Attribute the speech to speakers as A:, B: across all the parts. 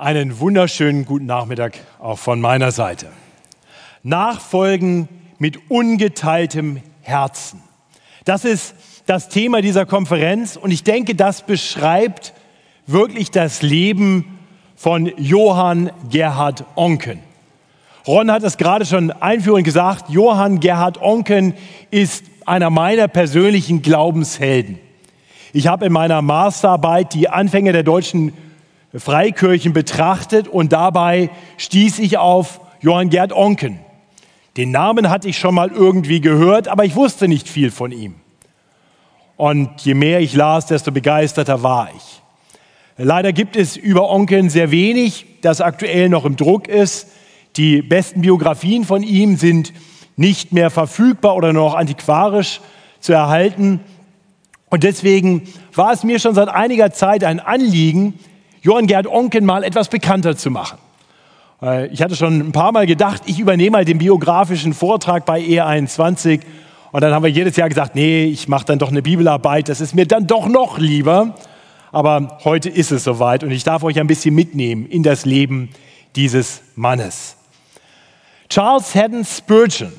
A: Einen wunderschönen guten Nachmittag auch von meiner Seite. Nachfolgen mit ungeteiltem Herzen. Das ist das Thema dieser Konferenz und ich denke, das beschreibt wirklich das Leben von Johann Gerhard Onken. Ron hat es gerade schon einführend gesagt, Johann Gerhard Onken ist einer meiner persönlichen Glaubenshelden. Ich habe in meiner Masterarbeit die Anfänge der deutschen Freikirchen betrachtet und dabei stieß ich auf Johann Gerd Onken. Den Namen hatte ich schon mal irgendwie gehört, aber ich wusste nicht viel von ihm. Und je mehr ich las, desto begeisterter war ich. Leider gibt es über Onken sehr wenig, das aktuell noch im Druck ist. Die besten Biografien von ihm sind nicht mehr verfügbar oder noch antiquarisch zu erhalten. Und deswegen war es mir schon seit einiger Zeit ein Anliegen, Johann Gerd Onken mal etwas bekannter zu machen. Äh, ich hatte schon ein paar Mal gedacht, ich übernehme mal den biografischen Vortrag bei E21 und dann haben wir jedes Jahr gesagt, nee, ich mache dann doch eine Bibelarbeit, das ist mir dann doch noch lieber. Aber heute ist es soweit und ich darf euch ein bisschen mitnehmen in das Leben dieses Mannes. Charles Haddon Spurgeon,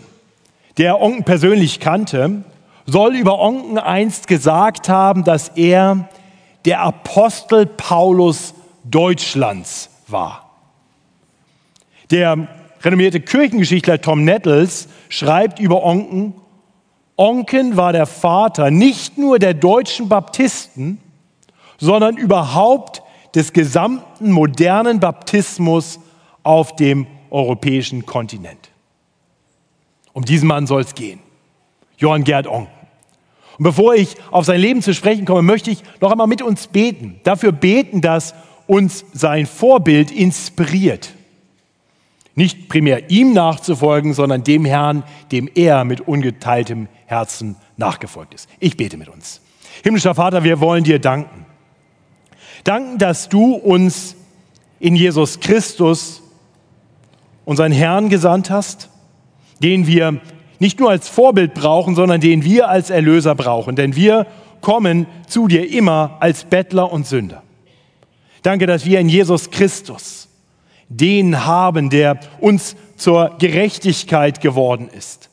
A: der Onken persönlich kannte, soll über Onken einst gesagt haben, dass er der Apostel Paulus Deutschlands war. Der renommierte Kirchengeschichtler Tom Nettles schreibt über Onken, Onken war der Vater nicht nur der deutschen Baptisten, sondern überhaupt des gesamten modernen Baptismus auf dem europäischen Kontinent. Um diesen Mann soll es gehen. Johann Gerd Onken. Und bevor ich auf sein Leben zu sprechen komme, möchte ich noch einmal mit uns beten. Dafür beten, dass uns sein Vorbild inspiriert. Nicht primär ihm nachzufolgen, sondern dem Herrn, dem er mit ungeteiltem Herzen nachgefolgt ist. Ich bete mit uns. Himmlischer Vater, wir wollen dir danken. Danken, dass du uns in Jesus Christus unseren Herrn gesandt hast, den wir nicht nur als Vorbild brauchen, sondern den wir als Erlöser brauchen. Denn wir kommen zu dir immer als Bettler und Sünder. Danke, dass wir in Jesus Christus den haben, der uns zur Gerechtigkeit geworden ist.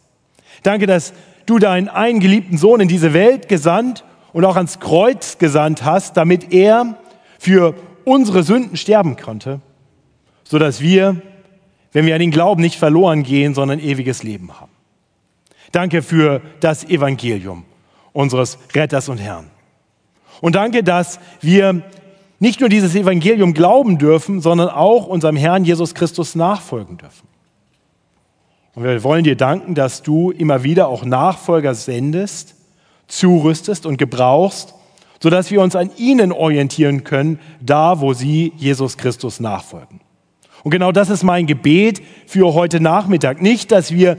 A: Danke, dass du deinen eingeliebten Sohn in diese Welt gesandt und auch ans Kreuz gesandt hast, damit er für unsere Sünden sterben konnte, sodass wir, wenn wir an den Glauben nicht verloren gehen, sondern ewiges Leben haben. Danke für das Evangelium unseres Retters und Herrn. Und danke, dass wir nicht nur dieses Evangelium glauben dürfen, sondern auch unserem Herrn Jesus Christus nachfolgen dürfen. Und wir wollen dir danken, dass du immer wieder auch Nachfolger sendest, zurüstest und gebrauchst, sodass wir uns an ihnen orientieren können, da wo sie Jesus Christus nachfolgen. Und genau das ist mein Gebet für heute Nachmittag. Nicht, dass wir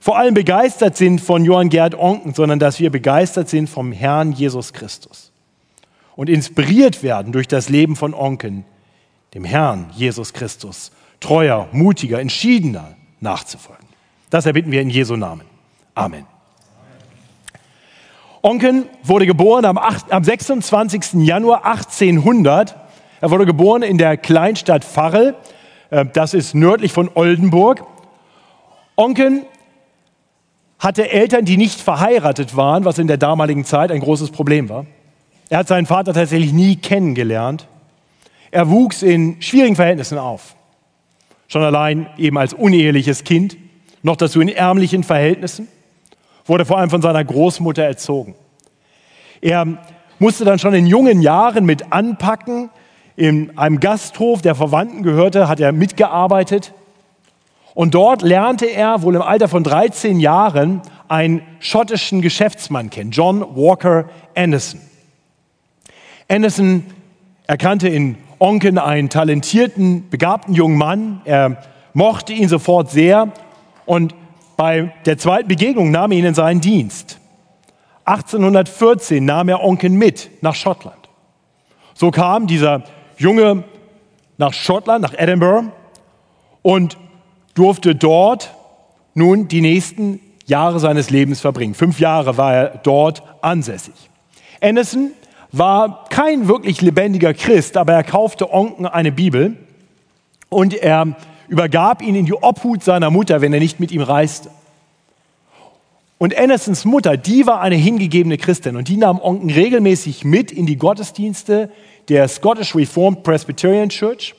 A: vor allem begeistert sind von Johann Gerd Onken, sondern dass wir begeistert sind vom Herrn Jesus Christus und inspiriert werden durch das Leben von Onken, dem Herrn Jesus Christus, treuer, mutiger, entschiedener nachzufolgen. Das erbitten wir in Jesu Namen. Amen. Onken wurde geboren am, 8, am 26. Januar 1800. Er wurde geboren in der Kleinstadt Farrel. Äh, das ist nördlich von Oldenburg. Onken hatte Eltern, die nicht verheiratet waren, was in der damaligen Zeit ein großes Problem war. Er hat seinen Vater tatsächlich nie kennengelernt. Er wuchs in schwierigen Verhältnissen auf. Schon allein eben als uneheliches Kind, noch dazu in ärmlichen Verhältnissen, wurde vor allem von seiner Großmutter erzogen. Er musste dann schon in jungen Jahren mit anpacken. In einem Gasthof, der Verwandten gehörte, hat er mitgearbeitet. Und dort lernte er wohl im Alter von 13 Jahren einen schottischen Geschäftsmann kennen, John Walker Anderson. Anderson erkannte in Onken einen talentierten, begabten jungen Mann. Er mochte ihn sofort sehr und bei der zweiten Begegnung nahm er ihn in seinen Dienst. 1814 nahm er Onken mit nach Schottland. So kam dieser Junge nach Schottland, nach Edinburgh und durfte dort nun die nächsten Jahre seines Lebens verbringen. Fünf Jahre war er dort ansässig. Anderson war kein wirklich lebendiger Christ, aber er kaufte Onken eine Bibel und er übergab ihn in die Obhut seiner Mutter, wenn er nicht mit ihm reiste. Und Andersons Mutter, die war eine hingegebene Christin und die nahm Onken regelmäßig mit in die Gottesdienste der Scottish Reformed Presbyterian Church.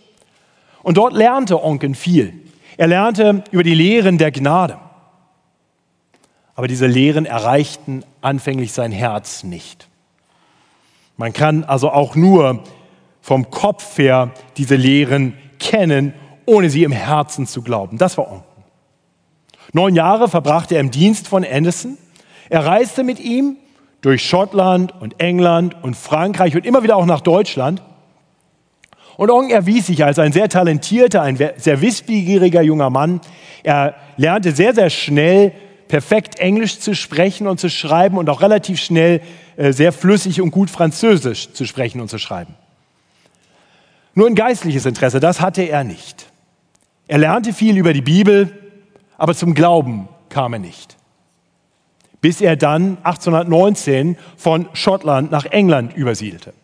A: Und dort lernte Onken viel. Er lernte über die Lehren der Gnade. Aber diese Lehren erreichten anfänglich sein Herz nicht. Man kann also auch nur vom Kopf her diese Lehren kennen, ohne sie im Herzen zu glauben. Das war Onken. Neun Jahre verbrachte er im Dienst von Anderson. Er reiste mit ihm durch Schottland und England und Frankreich und immer wieder auch nach Deutschland. Und Ong erwies sich als ein sehr talentierter, ein sehr wissbegieriger junger Mann. Er lernte sehr, sehr schnell perfekt Englisch zu sprechen und zu schreiben und auch relativ schnell äh, sehr flüssig und gut Französisch zu sprechen und zu schreiben. Nur ein geistliches Interesse, das hatte er nicht. Er lernte viel über die Bibel, aber zum Glauben kam er nicht. Bis er dann 1819 von Schottland nach England übersiedelte.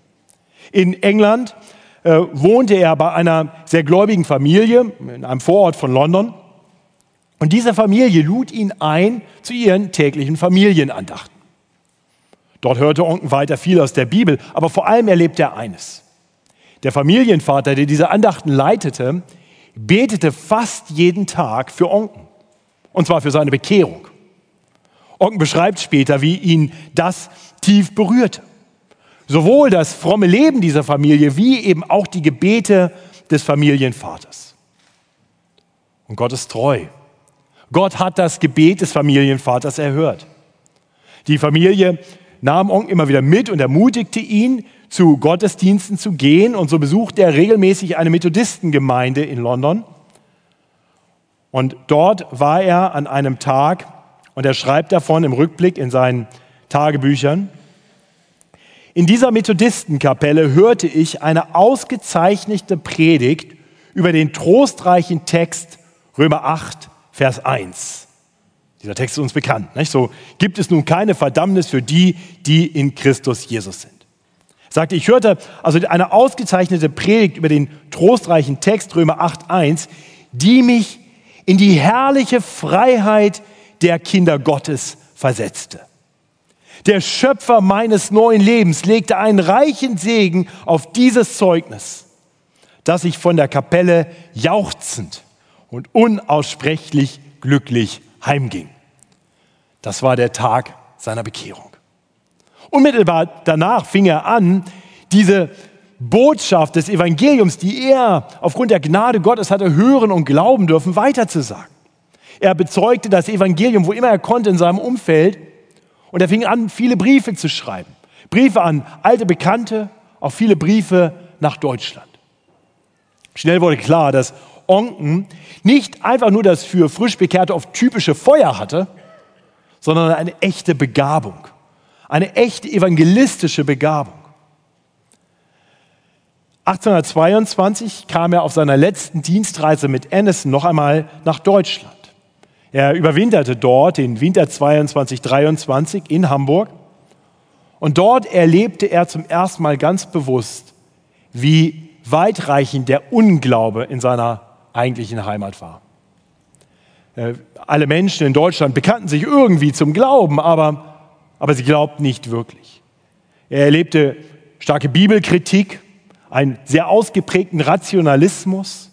A: In England äh, wohnte er bei einer sehr gläubigen Familie in einem Vorort von London. Und diese Familie lud ihn ein zu ihren täglichen Familienandachten. Dort hörte Onken weiter viel aus der Bibel, aber vor allem erlebte er eines. Der Familienvater, der diese Andachten leitete, betete fast jeden Tag für Onken. Und zwar für seine Bekehrung. Onken beschreibt später, wie ihn das tief berührte. Sowohl das fromme Leben dieser Familie wie eben auch die Gebete des Familienvaters. Und Gott ist treu. Gott hat das Gebet des Familienvaters erhört. Die Familie nahm Onken immer wieder mit und ermutigte ihn, zu Gottesdiensten zu gehen. Und so besuchte er regelmäßig eine Methodistengemeinde in London. Und dort war er an einem Tag, und er schreibt davon im Rückblick in seinen Tagebüchern, in dieser Methodistenkapelle hörte ich eine ausgezeichnete Predigt über den trostreichen Text Römer 8, Vers 1. Dieser Text ist uns bekannt. Nicht? So gibt es nun keine Verdammnis für die, die in Christus Jesus sind. Er sagte, ich hörte also eine ausgezeichnete Predigt über den trostreichen Text Römer 8, 1, die mich in die herrliche Freiheit der Kinder Gottes versetzte. Der Schöpfer meines neuen Lebens legte einen reichen Segen auf dieses Zeugnis, dass ich von der Kapelle jauchzend und unaussprechlich glücklich heimging. Das war der Tag seiner Bekehrung. Unmittelbar danach fing er an, diese Botschaft des Evangeliums, die er aufgrund der Gnade Gottes hatte hören und glauben dürfen, weiterzusagen. Er bezeugte das Evangelium, wo immer er konnte in seinem Umfeld. Und er fing an, viele Briefe zu schreiben. Briefe an alte Bekannte, auch viele Briefe nach Deutschland. Schnell wurde klar, dass Onken nicht einfach nur das für Frischbekehrte oft typische Feuer hatte, sondern eine echte Begabung, eine echte evangelistische Begabung. 1822 kam er auf seiner letzten Dienstreise mit Anderson noch einmal nach Deutschland. Er überwinterte dort den Winter 22, 23 in Hamburg und dort erlebte er zum ersten Mal ganz bewusst, wie weitreichend der Unglaube in seiner eigentlichen Heimat war. Äh, alle Menschen in Deutschland bekannten sich irgendwie zum Glauben, aber, aber sie glaubten nicht wirklich. Er erlebte starke Bibelkritik, einen sehr ausgeprägten Rationalismus,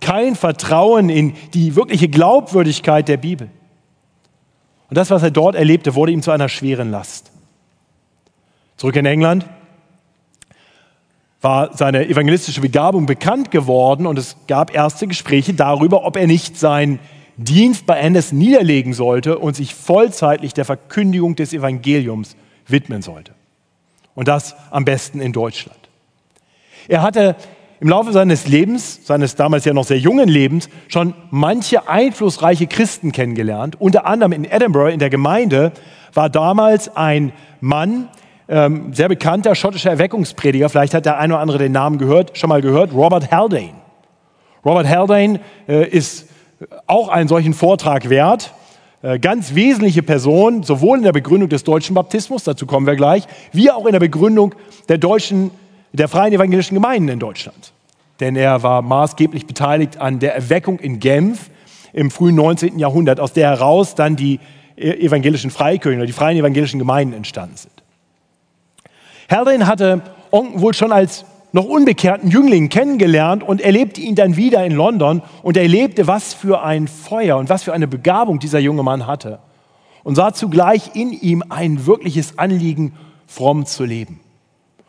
A: kein Vertrauen in die wirkliche Glaubwürdigkeit der Bibel. Und das, was er dort erlebte, wurde ihm zu einer schweren Last. Zurück in England war seine evangelistische Begabung bekannt geworden und es gab erste Gespräche darüber, ob er nicht seinen Dienst bei Anderson niederlegen sollte und sich vollzeitlich der Verkündigung des Evangeliums widmen sollte. Und das am besten in Deutschland. Er hatte im Laufe seines Lebens, seines damals ja noch sehr jungen Lebens, schon manche einflussreiche Christen kennengelernt. Unter anderem in Edinburgh in der Gemeinde war damals ein Mann, ähm, sehr bekannter schottischer Erweckungsprediger, vielleicht hat der eine oder andere den Namen gehört, schon mal gehört, Robert Haldane. Robert Haldane äh, ist auch einen solchen Vortrag wert. Äh, ganz wesentliche Person, sowohl in der Begründung des deutschen Baptismus, dazu kommen wir gleich, wie auch in der Begründung der deutschen der freien evangelischen Gemeinden in Deutschland. denn er war maßgeblich beteiligt an der Erweckung in Genf im frühen 19. Jahrhundert, aus der heraus dann die evangelischen Freikirchen oder die freien evangelischen Gemeinden entstanden sind. Haldane hatte Onken wohl schon als noch unbekehrten Jüngling kennengelernt und erlebte ihn dann wieder in London und erlebte, was für ein Feuer und was für eine Begabung dieser junge Mann hatte und sah zugleich in ihm ein wirkliches Anliegen, fromm zu leben.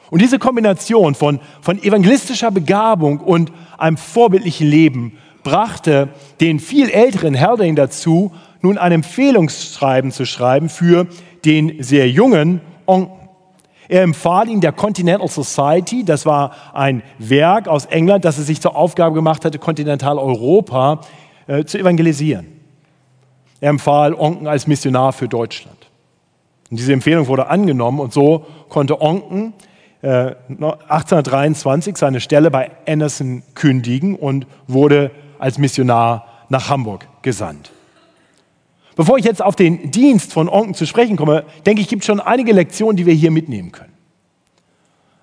A: Und diese Kombination von, von evangelistischer Begabung und einem vorbildlichen Leben brachte den viel älteren Haldane dazu, nun ein Empfehlungsschreiben zu schreiben für den sehr jungen Onken. Er empfahl ihn der Continental Society, das war ein Werk aus England, das es sich zur Aufgabe gemacht hatte, Kontinentaleuropa äh, zu evangelisieren. Er empfahl Onken als Missionar für Deutschland. Und diese Empfehlung wurde angenommen und so konnte Onken äh, 1823 seine Stelle bei Anderson kündigen und wurde als Missionar nach Hamburg gesandt. Bevor ich jetzt auf den Dienst von Onken zu sprechen komme, denke ich, gibt es schon einige Lektionen, die wir hier mitnehmen können.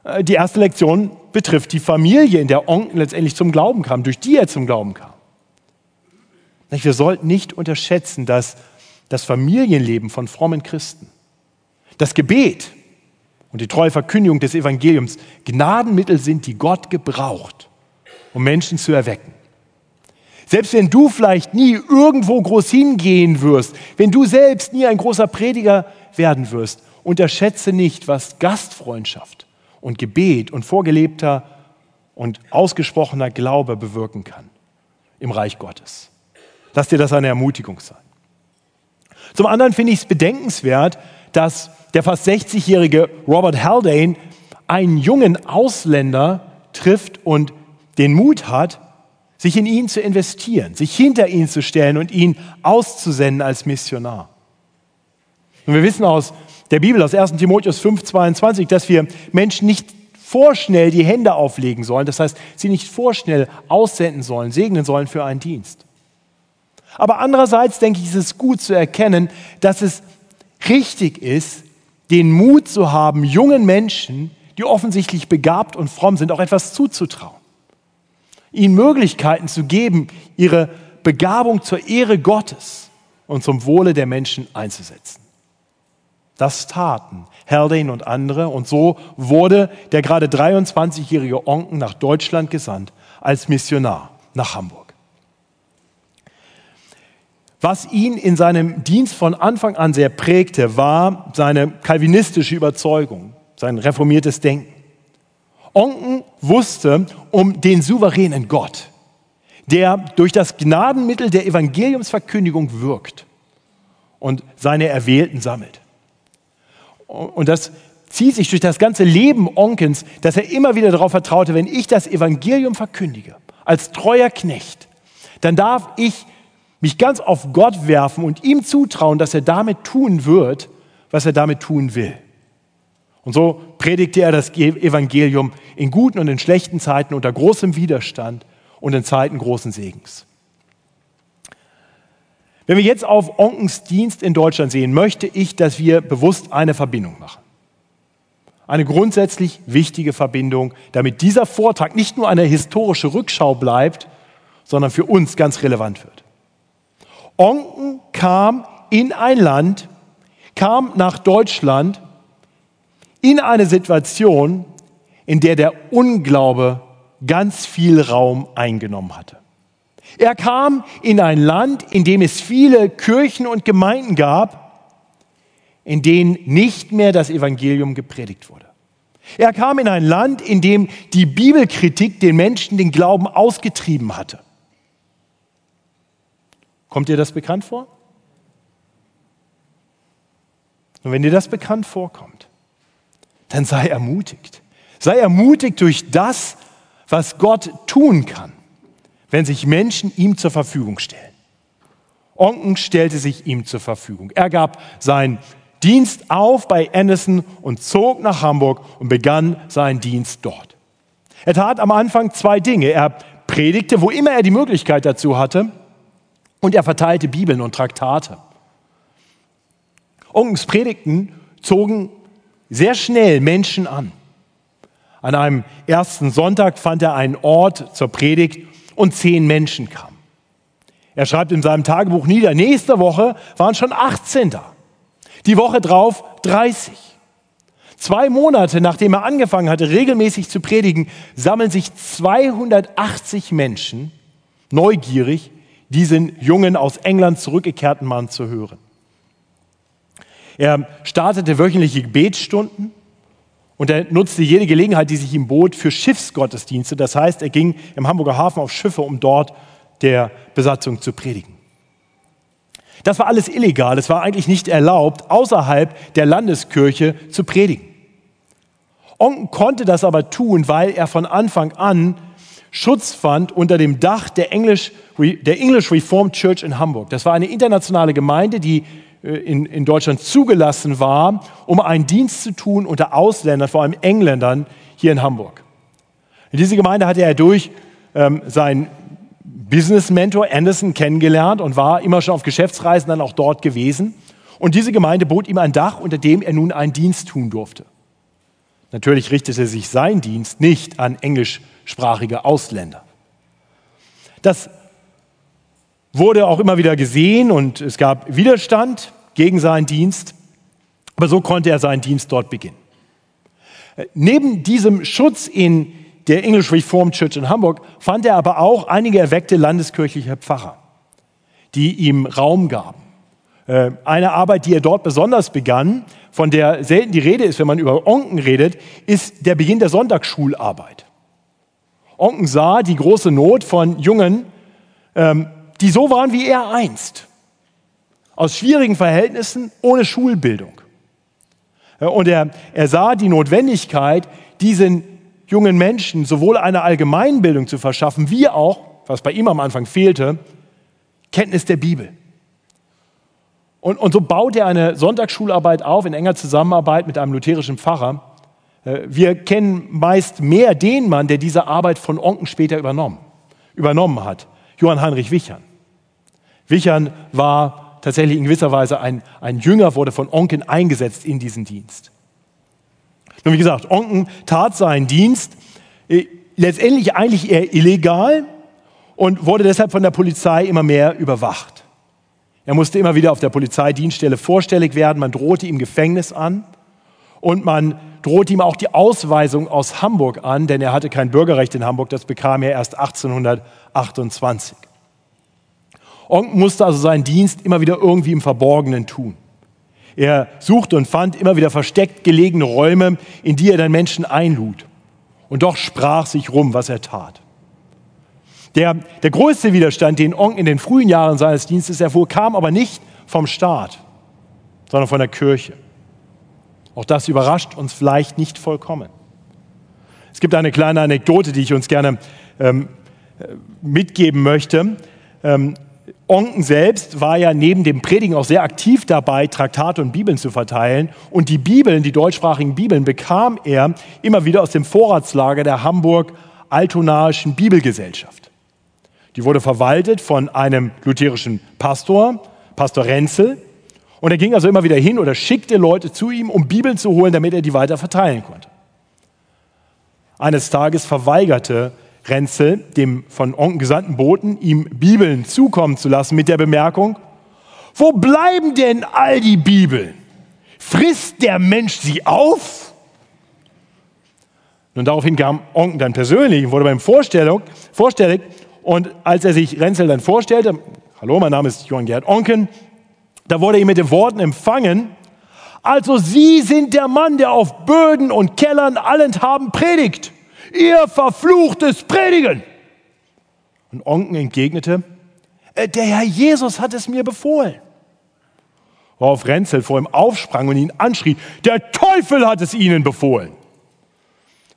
A: Äh, die erste Lektion betrifft die Familie, in der Onken letztendlich zum Glauben kam, durch die er zum Glauben kam. Wir sollten nicht unterschätzen, dass das Familienleben von frommen Christen, das Gebet und die treue Verkündigung des Evangeliums Gnadenmittel sind, die Gott gebraucht, um Menschen zu erwecken. Selbst wenn du vielleicht nie irgendwo groß hingehen wirst, wenn du selbst nie ein großer Prediger werden wirst, unterschätze nicht, was Gastfreundschaft und Gebet und vorgelebter und ausgesprochener Glaube bewirken kann im Reich Gottes. Lass dir das eine Ermutigung sein. Zum anderen finde ich es bedenkenswert, dass der fast 60-jährige Robert Haldane einen jungen Ausländer trifft und den Mut hat, sich in ihn zu investieren, sich hinter ihn zu stellen und ihn auszusenden als Missionar. Und wir wissen aus der Bibel, aus 1 Timotheus 5, 22, dass wir Menschen nicht vorschnell die Hände auflegen sollen, das heißt, sie nicht vorschnell aussenden sollen, segnen sollen für einen Dienst. Aber andererseits denke ich, ist es gut zu erkennen, dass es richtig ist, den Mut zu haben, jungen Menschen, die offensichtlich begabt und fromm sind, auch etwas zuzutrauen ihnen Möglichkeiten zu geben, ihre Begabung zur Ehre Gottes und zum Wohle der Menschen einzusetzen. Das taten Haldane und andere und so wurde der gerade 23-jährige Onken nach Deutschland gesandt als Missionar nach Hamburg. Was ihn in seinem Dienst von Anfang an sehr prägte, war seine kalvinistische Überzeugung, sein reformiertes Denken. Onken wusste um den souveränen Gott, der durch das Gnadenmittel der Evangeliumsverkündigung wirkt und seine Erwählten sammelt. Und das zieht sich durch das ganze Leben Onkens, dass er immer wieder darauf vertraute, wenn ich das Evangelium verkündige, als treuer Knecht, dann darf ich mich ganz auf Gott werfen und ihm zutrauen, dass er damit tun wird, was er damit tun will. Und so predigte er das Evangelium in guten und in schlechten Zeiten unter großem Widerstand und in Zeiten großen Segens. Wenn wir jetzt auf Onkens Dienst in Deutschland sehen, möchte ich, dass wir bewusst eine Verbindung machen. Eine grundsätzlich wichtige Verbindung, damit dieser Vortrag nicht nur eine historische Rückschau bleibt, sondern für uns ganz relevant wird. Onken kam in ein Land, kam nach Deutschland in eine Situation, in der der Unglaube ganz viel Raum eingenommen hatte. Er kam in ein Land, in dem es viele Kirchen und Gemeinden gab, in denen nicht mehr das Evangelium gepredigt wurde. Er kam in ein Land, in dem die Bibelkritik den Menschen den Glauben ausgetrieben hatte. Kommt dir das bekannt vor? Und wenn dir das bekannt vorkommt, dann sei ermutigt. Sei ermutigt durch das, was Gott tun kann, wenn sich Menschen ihm zur Verfügung stellen. Onken stellte sich ihm zur Verfügung. Er gab seinen Dienst auf bei Anderson und zog nach Hamburg und begann seinen Dienst dort. Er tat am Anfang zwei Dinge. Er predigte, wo immer er die Möglichkeit dazu hatte, und er verteilte Bibeln und Traktate. Onkens Predigten zogen sehr schnell Menschen an. An einem ersten Sonntag fand er einen Ort zur Predigt und zehn Menschen kamen. Er schreibt in seinem Tagebuch nieder, nächste Woche waren schon 18 da. Die Woche drauf 30. Zwei Monate nachdem er angefangen hatte, regelmäßig zu predigen, sammeln sich 280 Menschen neugierig, diesen jungen aus England zurückgekehrten Mann zu hören. Er startete wöchentliche Gebetsstunden und er nutzte jede Gelegenheit, die sich ihm bot, für Schiffsgottesdienste. Das heißt, er ging im Hamburger Hafen auf Schiffe, um dort der Besatzung zu predigen. Das war alles illegal. Es war eigentlich nicht erlaubt, außerhalb der Landeskirche zu predigen. Onken konnte das aber tun, weil er von Anfang an Schutz fand unter dem Dach der English, der English Reformed Church in Hamburg. Das war eine internationale Gemeinde, die in, in Deutschland zugelassen war, um einen Dienst zu tun unter Ausländern, vor allem Engländern, hier in Hamburg. In diese Gemeinde hatte er durch ähm, seinen Business-Mentor Anderson kennengelernt und war immer schon auf Geschäftsreisen dann auch dort gewesen. Und diese Gemeinde bot ihm ein Dach, unter dem er nun einen Dienst tun durfte. Natürlich richtete sich sein Dienst nicht an englischsprachige Ausländer. Das wurde auch immer wieder gesehen und es gab Widerstand gegen seinen Dienst, aber so konnte er seinen Dienst dort beginnen. Neben diesem Schutz in der English Reformed Church in Hamburg fand er aber auch einige erweckte landeskirchliche Pfarrer, die ihm Raum gaben. Äh, eine Arbeit, die er dort besonders begann, von der selten die Rede ist, wenn man über Onken redet, ist der Beginn der Sonntagsschularbeit. Onken sah die große Not von Jungen, ähm, die so waren wie er einst, aus schwierigen Verhältnissen, ohne Schulbildung. Äh, und er, er sah die Notwendigkeit, diesen jungen Menschen sowohl eine Allgemeinbildung zu verschaffen, wie auch, was bei ihm am Anfang fehlte, Kenntnis der Bibel. Und, und so baut er eine Sonntagsschularbeit auf in enger Zusammenarbeit mit einem lutherischen Pfarrer. Äh, wir kennen meist mehr den Mann, der diese Arbeit von Onken später übernommen, übernommen hat, Johann Heinrich Wichern. Wichern war tatsächlich in gewisser Weise ein, ein Jünger, wurde von Onken eingesetzt in diesen Dienst. Nun, wie gesagt, Onken tat seinen Dienst äh, letztendlich eigentlich eher illegal und wurde deshalb von der Polizei immer mehr überwacht. Er musste immer wieder auf der Polizeidienststelle vorstellig werden, man drohte ihm Gefängnis an und man drohte ihm auch die Ausweisung aus Hamburg an, denn er hatte kein Bürgerrecht in Hamburg, das bekam er erst 1828. Onk musste also seinen Dienst immer wieder irgendwie im Verborgenen tun. Er suchte und fand immer wieder versteckt gelegene Räume, in die er dann Menschen einlud. Und doch sprach sich rum, was er tat. Der, der größte Widerstand, den Ong in den frühen Jahren seines Dienstes erfuhr, kam aber nicht vom Staat, sondern von der Kirche. Auch das überrascht uns vielleicht nicht vollkommen. Es gibt eine kleine Anekdote, die ich uns gerne ähm, mitgeben möchte. Ähm, Onken selbst war ja neben dem Predigen auch sehr aktiv dabei, Traktate und Bibeln zu verteilen. Und die Bibeln, die deutschsprachigen Bibeln, bekam er immer wieder aus dem Vorratslager der Hamburg-Altonaischen Bibelgesellschaft. Die wurde verwaltet von einem lutherischen Pastor, Pastor Renzel. Und er ging also immer wieder hin oder schickte Leute zu ihm, um Bibeln zu holen, damit er die weiter verteilen konnte. Eines Tages verweigerte Renzel, dem von Onken gesandten Boten, ihm Bibeln zukommen zu lassen mit der Bemerkung, wo bleiben denn all die Bibeln? Frisst der Mensch sie auf? Und daraufhin kam Onken dann persönlich und wurde beim Vorstellung, vorstellig. Und als er sich Renzel dann vorstellte, hallo, mein Name ist Johann Gerd Onken, da wurde er mit den Worten empfangen, also Sie sind der Mann, der auf Böden und Kellern allenthalben predigt ihr verfluchtes Predigen. Und Onken entgegnete, äh, der Herr Jesus hat es mir befohlen. Worauf Renzel vor ihm aufsprang und ihn anschrie, der Teufel hat es ihnen befohlen.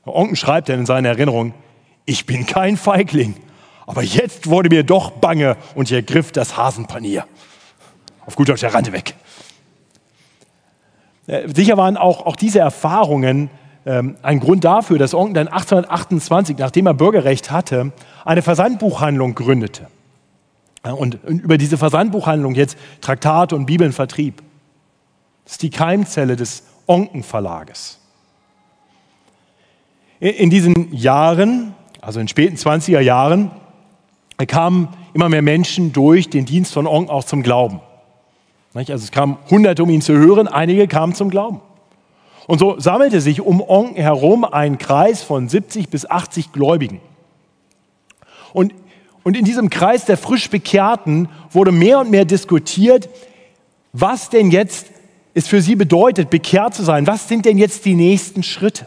A: Onken schreibt dann in seiner Erinnerung, ich bin kein Feigling, aber jetzt wurde mir doch bange und ich ergriff das Hasenpanier. Auf gut Deutsch, er rannte weg. Äh, sicher waren auch, auch diese Erfahrungen ähm, ein Grund dafür, dass Onken dann 1828, nachdem er Bürgerrecht hatte, eine Versandbuchhandlung gründete. Und über diese Versandbuchhandlung jetzt Traktate und Bibeln vertrieb. Das ist die Keimzelle des Onken Verlages. In diesen Jahren, also in späten 20er Jahren, kamen immer mehr Menschen durch den Dienst von Onk auch zum Glauben. Also es kamen Hunderte, um ihn zu hören, einige kamen zum Glauben. Und so sammelte sich um Onk herum ein Kreis von 70 bis 80 Gläubigen. Und, und in diesem Kreis der frisch Bekehrten wurde mehr und mehr diskutiert, was denn jetzt es für sie bedeutet, bekehrt zu sein. Was sind denn jetzt die nächsten Schritte?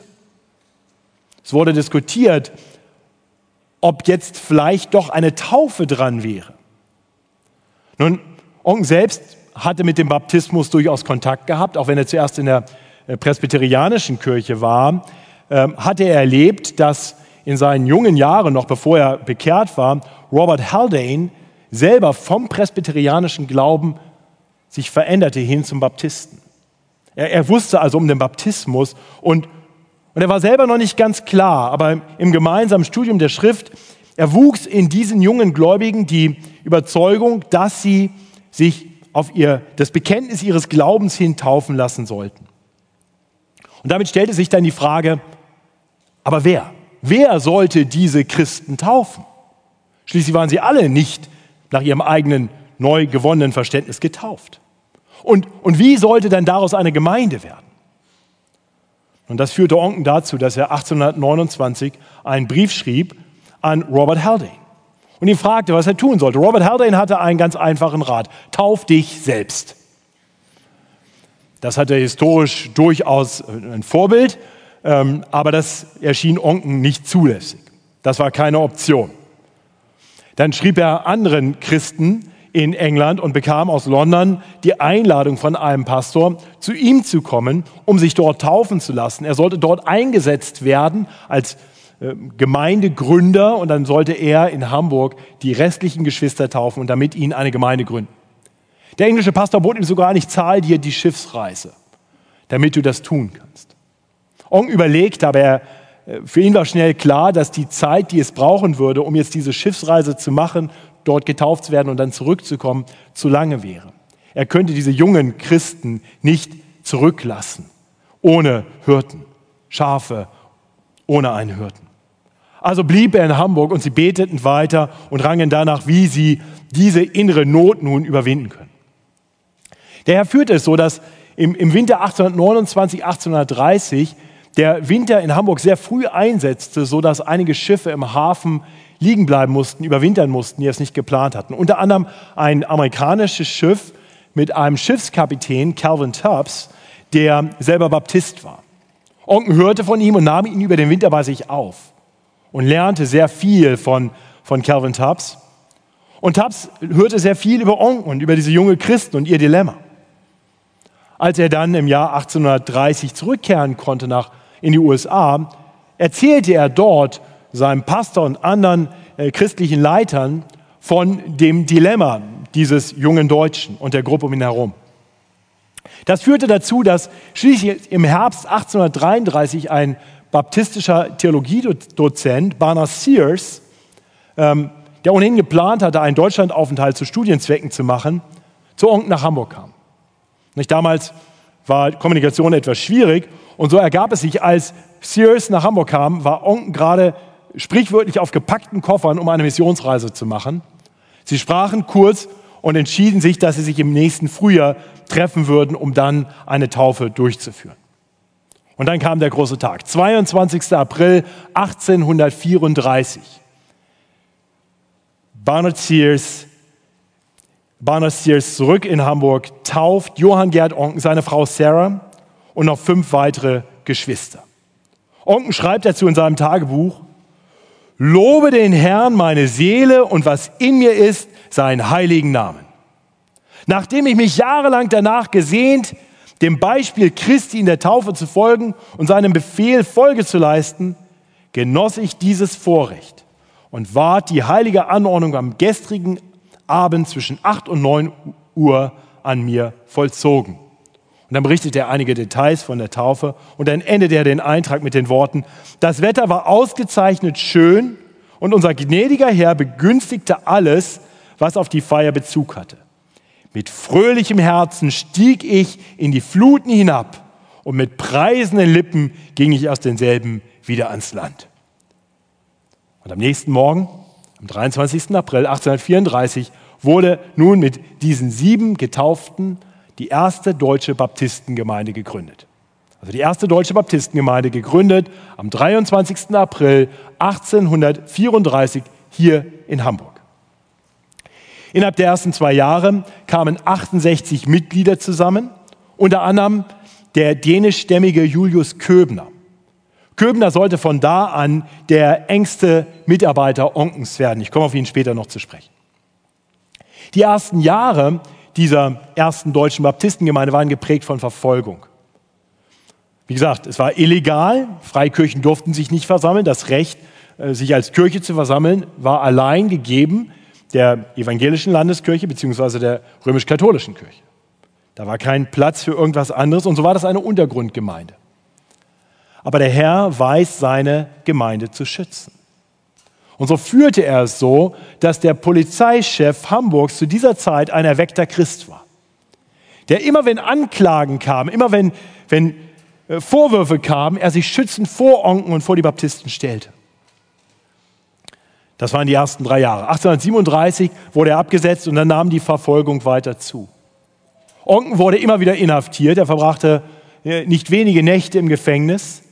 A: Es wurde diskutiert, ob jetzt vielleicht doch eine Taufe dran wäre. Nun, Onken selbst hatte mit dem Baptismus durchaus Kontakt gehabt, auch wenn er zuerst in der presbyterianischen Kirche war, ähm, hatte er erlebt, dass in seinen jungen Jahren, noch bevor er bekehrt war, Robert Haldane selber vom presbyterianischen Glauben sich veränderte hin zum Baptisten. Er, er wusste also um den Baptismus und und er war selber noch nicht ganz klar, aber im gemeinsamen Studium der Schrift erwuchs in diesen jungen Gläubigen die Überzeugung, dass sie sich auf ihr, das Bekenntnis ihres Glaubens hin taufen lassen sollten. Und damit stellte sich dann die Frage, aber wer? Wer sollte diese Christen taufen? Schließlich waren sie alle nicht nach ihrem eigenen neu gewonnenen Verständnis getauft. Und, und wie sollte dann daraus eine Gemeinde werden? Und das führte Onken dazu, dass er 1829 einen Brief schrieb an Robert Haldane und ihn fragte, was er tun sollte. Robert Haldane hatte einen ganz einfachen Rat. Tauf dich selbst. Das hatte historisch durchaus ein Vorbild, ähm, aber das erschien Onken nicht zulässig. Das war keine Option. Dann schrieb er anderen Christen, in England und bekam aus London die Einladung von einem Pastor, zu ihm zu kommen, um sich dort taufen zu lassen. Er sollte dort eingesetzt werden als äh, Gemeindegründer und dann sollte er in Hamburg die restlichen Geschwister taufen und damit ihnen eine Gemeinde gründen. Der englische Pastor bot ihm sogar nicht, zahl dir die Schiffsreise, damit du das tun kannst. Ong überlegt, aber er, äh, für ihn war schnell klar, dass die Zeit, die es brauchen würde, um jetzt diese Schiffsreise zu machen, dort getauft zu werden und dann zurückzukommen, zu lange wäre. Er könnte diese jungen Christen nicht zurücklassen, ohne Hirten, Schafe, ohne einen Hirten. Also blieb er in Hamburg und sie beteten weiter und rangen danach, wie sie diese innere Not nun überwinden können. Der Herr führte es so, dass im, im Winter 1829, 1830 der Winter in Hamburg sehr früh einsetzte, so dass einige Schiffe im Hafen liegen bleiben mussten, überwintern mussten, die es nicht geplant hatten. Unter anderem ein amerikanisches Schiff mit einem Schiffskapitän, Calvin Tubbs, der selber Baptist war. Onken hörte von ihm und nahm ihn über den Winter bei sich auf und lernte sehr viel von, von Calvin Tubbs. Und Tubbs hörte sehr viel über Onken und über diese junge Christen und ihr Dilemma. Als er dann im Jahr 1830 zurückkehren konnte nach, in die USA, erzählte er dort seinem Pastor und anderen äh, christlichen Leitern von dem Dilemma dieses jungen Deutschen und der Gruppe um ihn herum. Das führte dazu, dass schließlich im Herbst 1833 ein baptistischer Theologiedozent, Barnard Sears, ähm, der ohnehin geplant hatte, einen Deutschlandaufenthalt zu Studienzwecken zu machen, zu Onk nach Hamburg kam. Nicht damals war Kommunikation etwas schwierig und so ergab es sich, als Sears nach Hamburg kam, war Onk gerade sprichwörtlich auf gepackten Koffern, um eine Missionsreise zu machen. Sie sprachen kurz und entschieden sich, dass sie sich im nächsten Frühjahr treffen würden, um dann eine Taufe durchzuführen. Und dann kam der große Tag, 22. April 1834. Barnard Sears, Barnard Sears zurück in Hamburg, tauft Johann Gerd Onken, seine Frau Sarah und noch fünf weitere Geschwister. Onken schreibt dazu in seinem Tagebuch, Lobe den Herrn meine Seele und was in mir ist, seinen heiligen Namen. Nachdem ich mich jahrelang danach gesehnt, dem Beispiel Christi in der Taufe zu folgen und seinem Befehl Folge zu leisten, genoss ich dieses Vorrecht und ward die heilige Anordnung am gestrigen Abend zwischen acht und neun Uhr an mir vollzogen. Und dann berichtet er einige Details von der Taufe und dann endet er den Eintrag mit den Worten, das Wetter war ausgezeichnet schön und unser gnädiger Herr begünstigte alles, was auf die Feier Bezug hatte. Mit fröhlichem Herzen stieg ich in die Fluten hinab und mit preisenden Lippen ging ich aus denselben wieder ans Land. Und am nächsten Morgen, am 23. April 1834, wurde nun mit diesen sieben Getauften die erste deutsche Baptistengemeinde gegründet. Also die erste deutsche Baptistengemeinde gegründet am 23. April 1834 hier in Hamburg. Innerhalb der ersten zwei Jahre kamen 68 Mitglieder zusammen, unter anderem der dänischstämmige Julius Köbner. Köbner sollte von da an der engste Mitarbeiter Onkens werden. Ich komme auf ihn später noch zu sprechen. Die ersten Jahre dieser ersten deutschen Baptistengemeinde waren geprägt von Verfolgung. Wie gesagt, es war illegal, Freikirchen durften sich nicht versammeln. Das Recht, äh, sich als Kirche zu versammeln, war allein gegeben der evangelischen Landeskirche bzw. der römisch-katholischen Kirche. Da war kein Platz für irgendwas anderes und so war das eine Untergrundgemeinde. Aber der Herr weiß seine Gemeinde zu schützen. Und so führte er es so, dass der Polizeichef Hamburgs zu dieser Zeit ein erweckter Christ war. Der immer, wenn Anklagen kamen, immer wenn, wenn äh, Vorwürfe kamen, er sich schützend vor Onken und vor die Baptisten stellte. Das waren die ersten drei Jahre. 1837 wurde er abgesetzt und dann nahm die Verfolgung weiter zu. Onken wurde immer wieder inhaftiert. Er verbrachte äh, nicht wenige Nächte im Gefängnis.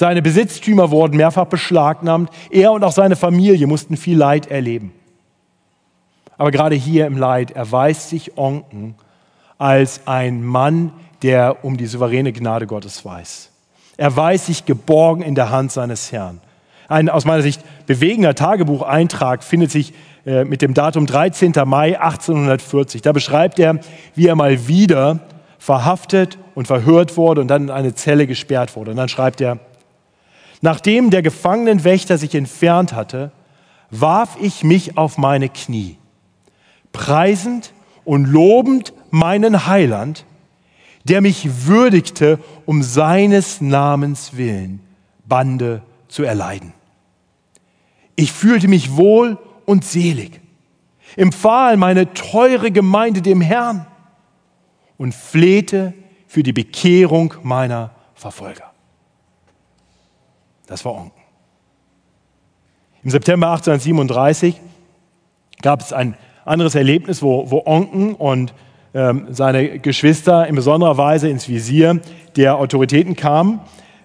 A: Seine Besitztümer wurden mehrfach beschlagnahmt. Er und auch seine Familie mussten viel Leid erleben. Aber gerade hier im Leid erweist sich Onken als ein Mann, der um die souveräne Gnade Gottes weiß. Er weiß sich geborgen in der Hand seines Herrn. Ein aus meiner Sicht bewegender Tagebucheintrag findet sich äh, mit dem Datum 13. Mai 1840. Da beschreibt er, wie er mal wieder verhaftet und verhört wurde und dann in eine Zelle gesperrt wurde. Und dann schreibt er, Nachdem der Gefangenenwächter sich entfernt hatte, warf ich mich auf meine Knie, preisend und lobend meinen Heiland, der mich würdigte, um seines Namens willen Bande zu erleiden. Ich fühlte mich wohl und selig, empfahl meine teure Gemeinde dem Herrn und flehte für die Bekehrung meiner Verfolger. Das war Onken. Im September 1837 gab es ein anderes Erlebnis, wo, wo Onken und ähm, seine Geschwister in besonderer Weise ins Visier der Autoritäten kamen.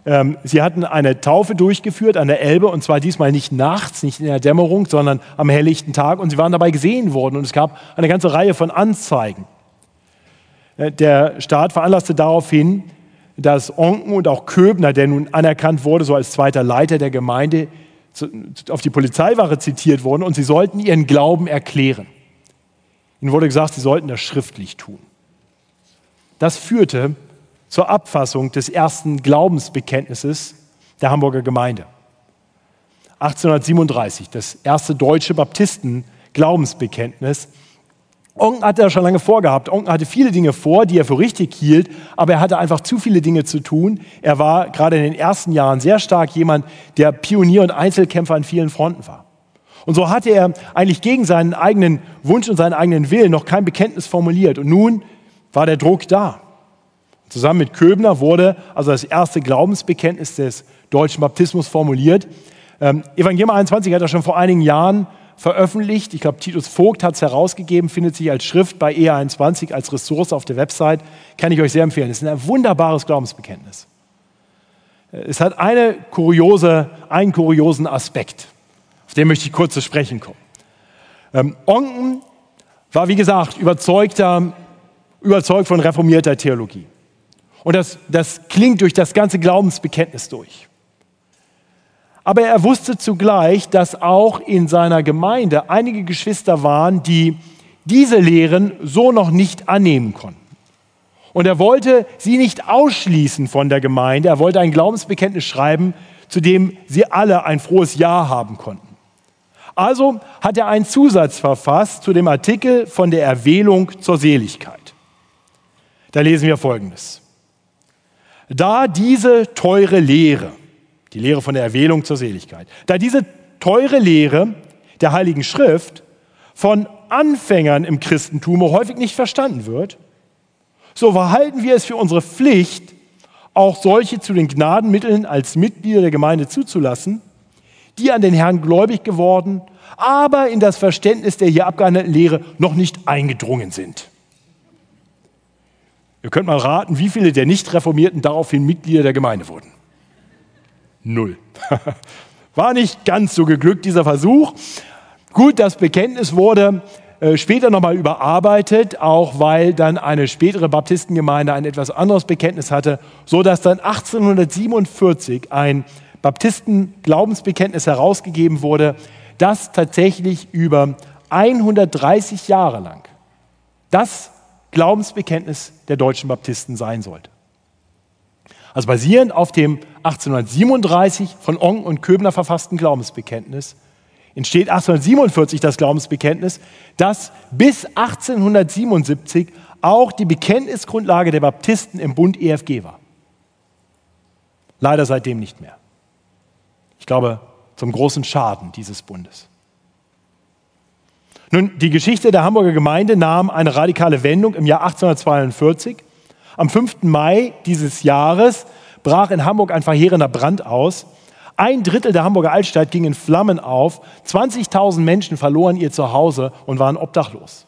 A: Ähm, sie hatten eine Taufe durchgeführt an der Elbe und zwar diesmal nicht nachts, nicht in der Dämmerung, sondern am helllichten Tag und sie waren dabei gesehen worden und es gab eine ganze Reihe von Anzeigen. Äh, der Staat veranlasste daraufhin dass Onken und auch Köbner, der nun anerkannt wurde, so als zweiter Leiter der Gemeinde, auf die Polizeiwache zitiert wurden und sie sollten ihren Glauben erklären. Ihnen wurde gesagt, sie sollten das schriftlich tun. Das führte zur Abfassung des ersten Glaubensbekenntnisses der Hamburger Gemeinde. 1837, das erste deutsche Baptisten-Glaubensbekenntnis Onken hatte er schon lange vorgehabt. Onken hatte viele Dinge vor, die er für richtig hielt, aber er hatte einfach zu viele Dinge zu tun. Er war gerade in den ersten Jahren sehr stark jemand, der Pionier und Einzelkämpfer an vielen Fronten war. Und so hatte er eigentlich gegen seinen eigenen Wunsch und seinen eigenen Willen noch kein Bekenntnis formuliert. Und nun war der Druck da. Zusammen mit Köbner wurde also das erste Glaubensbekenntnis des deutschen Baptismus formuliert. Ähm, Evangelium 21 hat er schon vor einigen Jahren veröffentlicht. Ich glaube, Titus Vogt hat es herausgegeben, findet sich als Schrift bei E21 als Ressource auf der Website. Kann ich euch sehr empfehlen. Es ist ein wunderbares Glaubensbekenntnis. Es hat eine kuriose, einen kuriosen Aspekt, auf den möchte ich kurz zu sprechen kommen. Ähm, Onken war, wie gesagt, überzeugter, überzeugt von reformierter Theologie. Und das, das klingt durch das ganze Glaubensbekenntnis durch. Aber er wusste zugleich, dass auch in seiner Gemeinde einige Geschwister waren, die diese Lehren so noch nicht annehmen konnten. Und er wollte sie nicht ausschließen von der Gemeinde. Er wollte ein Glaubensbekenntnis schreiben, zu dem sie alle ein frohes Ja haben konnten. Also hat er einen Zusatz verfasst zu dem Artikel von der Erwählung zur Seligkeit. Da lesen wir Folgendes. Da diese teure Lehre, die Lehre von der Erwählung zur Seligkeit. Da diese teure Lehre der Heiligen Schrift von Anfängern im Christentum häufig nicht verstanden wird, so verhalten wir es für unsere Pflicht, auch solche zu den Gnadenmitteln als Mitglieder der Gemeinde zuzulassen, die an den Herrn gläubig geworden, aber in das Verständnis der hier abgehandelten Lehre noch nicht eingedrungen sind. Ihr könnt mal raten, wie viele der Nicht-Reformierten daraufhin Mitglieder der Gemeinde wurden. Null. War nicht ganz so geglückt, dieser Versuch. Gut, das Bekenntnis wurde äh, später nochmal überarbeitet, auch weil dann eine spätere Baptistengemeinde ein etwas anderes Bekenntnis hatte, so dass dann 1847 ein Baptisten-Glaubensbekenntnis herausgegeben wurde, das tatsächlich über 130 Jahre lang das Glaubensbekenntnis der deutschen Baptisten sein sollte. Also basierend auf dem 1837 von Ong und Köbner verfassten Glaubensbekenntnis entsteht 1847 das Glaubensbekenntnis, das bis 1877 auch die Bekenntnisgrundlage der Baptisten im Bund EFG war. Leider seitdem nicht mehr. Ich glaube, zum großen Schaden dieses Bundes. Nun, die Geschichte der Hamburger Gemeinde nahm eine radikale Wendung im Jahr 1842. Am 5. Mai dieses Jahres brach in Hamburg ein verheerender Brand aus. Ein Drittel der Hamburger Altstadt ging in Flammen auf. 20.000 Menschen verloren ihr Zuhause und waren obdachlos.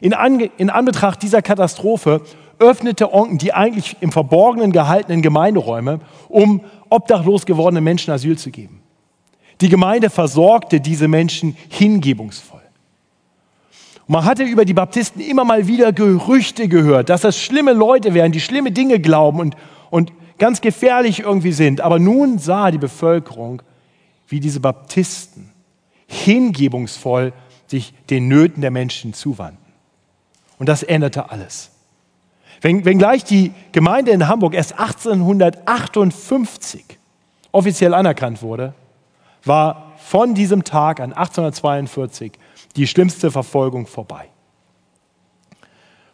A: In, Ange in Anbetracht dieser Katastrophe öffnete Onken die eigentlich im Verborgenen gehaltenen Gemeinderäume, um obdachlos gewordenen Menschen Asyl zu geben. Die Gemeinde versorgte diese Menschen hingebungsvoll. Man hatte über die Baptisten immer mal wieder Gerüchte gehört, dass das schlimme Leute wären, die schlimme Dinge glauben und, und ganz gefährlich irgendwie sind. Aber nun sah die Bevölkerung, wie diese Baptisten hingebungsvoll sich den Nöten der Menschen zuwandten. Und das änderte alles. Wenn, wenngleich die Gemeinde in Hamburg erst 1858 offiziell anerkannt wurde, war von diesem Tag an 1842 die schlimmste Verfolgung vorbei.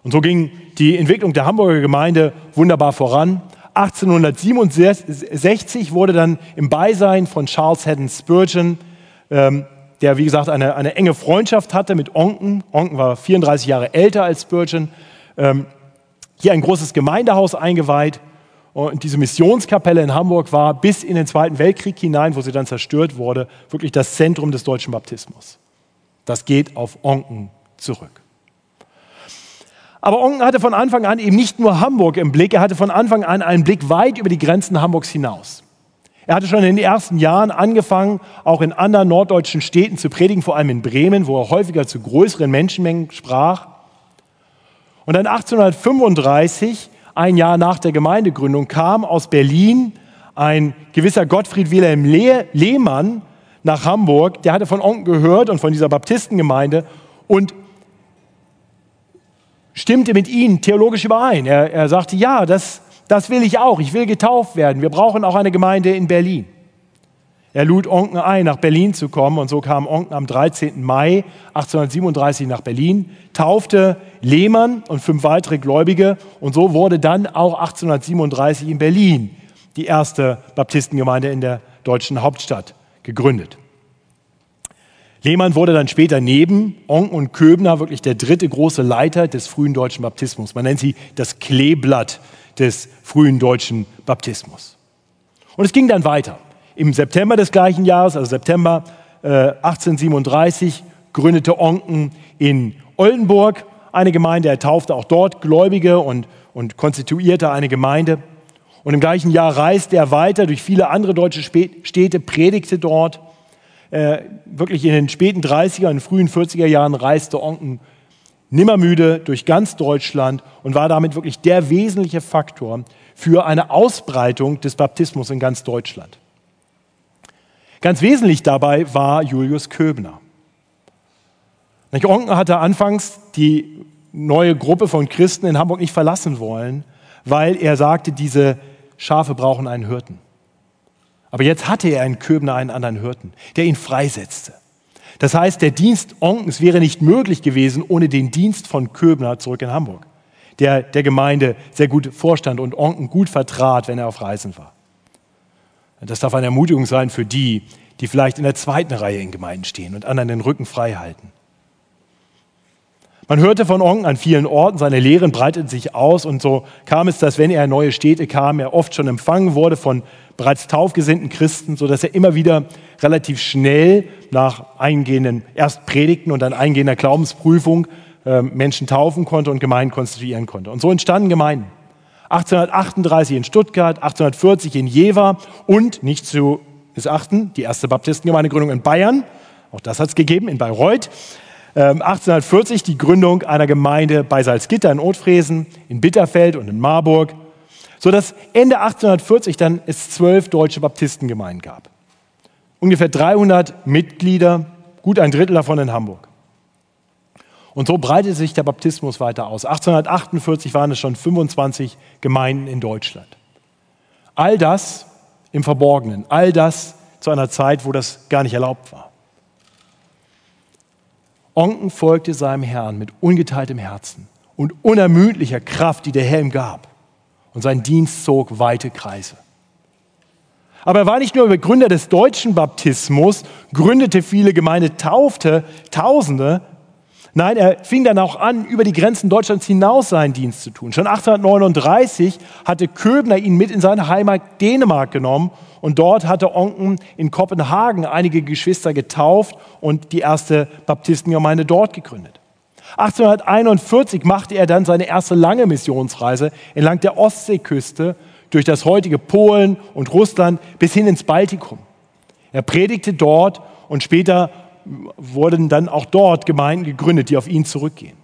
A: Und so ging die Entwicklung der Hamburger Gemeinde wunderbar voran. 1867 wurde dann im Beisein von Charles Haddon Spurgeon, ähm, der wie gesagt eine, eine enge Freundschaft hatte mit Onken, Onken war 34 Jahre älter als Spurgeon, ähm, hier ein großes Gemeindehaus eingeweiht. Und diese Missionskapelle in Hamburg war bis in den Zweiten Weltkrieg hinein, wo sie dann zerstört wurde, wirklich das Zentrum des deutschen Baptismus. Das geht auf Onken zurück. Aber Onken hatte von Anfang an eben nicht nur Hamburg im Blick, er hatte von Anfang an einen Blick weit über die Grenzen Hamburgs hinaus. Er hatte schon in den ersten Jahren angefangen, auch in anderen norddeutschen Städten zu predigen, vor allem in Bremen, wo er häufiger zu größeren Menschenmengen sprach. Und dann 1835, ein Jahr nach der Gemeindegründung, kam aus Berlin ein gewisser Gottfried Wilhelm Lehmann nach Hamburg. Der hatte von Onken gehört und von dieser Baptistengemeinde und stimmte mit ihnen theologisch überein. Er, er sagte, ja, das, das will ich auch. Ich will getauft werden. Wir brauchen auch eine Gemeinde in Berlin. Er lud Onken ein, nach Berlin zu kommen und so kam Onken am 13. Mai 1837 nach Berlin, taufte Lehmann und fünf weitere Gläubige und so wurde dann auch 1837 in Berlin die erste Baptistengemeinde in der deutschen Hauptstadt gegründet. Lehmann wurde dann später neben Onken und Köbner wirklich der dritte große Leiter des frühen deutschen Baptismus. Man nennt sie das Kleeblatt des frühen deutschen Baptismus. Und es ging dann weiter. Im September des gleichen Jahres, also September äh, 1837, gründete Onken in Oldenburg eine Gemeinde. Er taufte auch dort Gläubige und, und konstituierte eine Gemeinde. Und im gleichen Jahr reiste er weiter durch viele andere deutsche Städte, predigte dort. Äh, wirklich in den späten 30er und frühen 40er Jahren reiste Onken nimmermüde durch ganz Deutschland und war damit wirklich der wesentliche Faktor für eine Ausbreitung des Baptismus in ganz Deutschland. Ganz wesentlich dabei war Julius Köbner. Onken hatte anfangs die neue Gruppe von Christen in Hamburg nicht verlassen wollen, weil er sagte, diese Schafe brauchen einen Hirten. Aber jetzt hatte er in Köbner einen anderen Hirten, der ihn freisetzte. Das heißt, der Dienst Onkens wäre nicht möglich gewesen ohne den Dienst von Köbner zurück in Hamburg, der der Gemeinde sehr gut vorstand und Onken gut vertrat, wenn er auf Reisen war. Das darf eine Ermutigung sein für die, die vielleicht in der zweiten Reihe in Gemeinden stehen und anderen den Rücken frei halten. Man hörte von Onken an vielen Orten, seine Lehren breiteten sich aus und so kam es, dass wenn er in neue Städte kam, er oft schon empfangen wurde von bereits taufgesinnten Christen, sodass er immer wieder relativ schnell nach eingehenden Erstpredigten und dann eingehender Glaubensprüfung äh, Menschen taufen konnte und Gemeinden konstituieren konnte. Und so entstanden Gemeinden. 1838 in Stuttgart, 1840 in Jever und nicht zu missachten, die erste Baptistengemeindegründung in Bayern, auch das hat es gegeben, in Bayreuth. 1840 ähm, die Gründung einer Gemeinde bei Salzgitter in Otfriesen, in Bitterfeld und in Marburg, sodass Ende 1840 dann es zwölf deutsche Baptistengemeinden gab. Ungefähr 300 Mitglieder, gut ein Drittel davon in Hamburg. Und so breitete sich der Baptismus weiter aus. 1848 waren es schon 25 Gemeinden in Deutschland. All das im Verborgenen, all das zu einer Zeit, wo das gar nicht erlaubt war. Onken folgte seinem Herrn mit ungeteiltem Herzen und unermüdlicher Kraft, die der Herr ihm gab. Und sein Dienst zog weite Kreise. Aber er war nicht nur Begründer des deutschen Baptismus, gründete viele Gemeinden, taufte Tausende, Nein, er fing dann auch an, über die Grenzen Deutschlands hinaus seinen Dienst zu tun. Schon 1839 hatte Köbner ihn mit in seine Heimat Dänemark genommen und dort hatte Onken in Kopenhagen einige Geschwister getauft und die erste Baptistengemeinde dort gegründet. 1841 machte er dann seine erste lange Missionsreise entlang der Ostseeküste durch das heutige Polen und Russland bis hin ins Baltikum. Er predigte dort und später wurden dann auch dort Gemeinden gegründet, die auf ihn zurückgehen.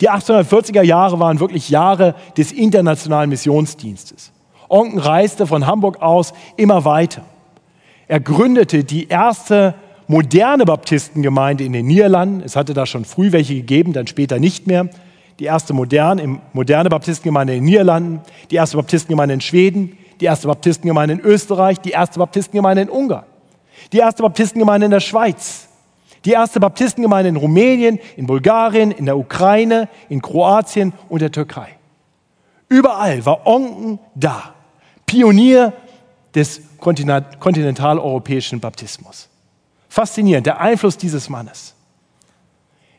A: Die 1840er Jahre waren wirklich Jahre des internationalen Missionsdienstes. Onken reiste von Hamburg aus immer weiter. Er gründete die erste moderne Baptistengemeinde in den Niederlanden. Es hatte da schon früh welche gegeben, dann später nicht mehr. Die erste moderne, moderne Baptistengemeinde in den Niederlanden, die erste Baptistengemeinde in Schweden, die erste Baptistengemeinde in Österreich, die erste Baptistengemeinde in Ungarn die erste Baptistengemeinde in der Schweiz, die erste Baptistengemeinde in Rumänien, in Bulgarien, in der Ukraine, in Kroatien und der Türkei. Überall war Onken da, Pionier des kontinentaleuropäischen Baptismus. Faszinierend, der Einfluss dieses Mannes.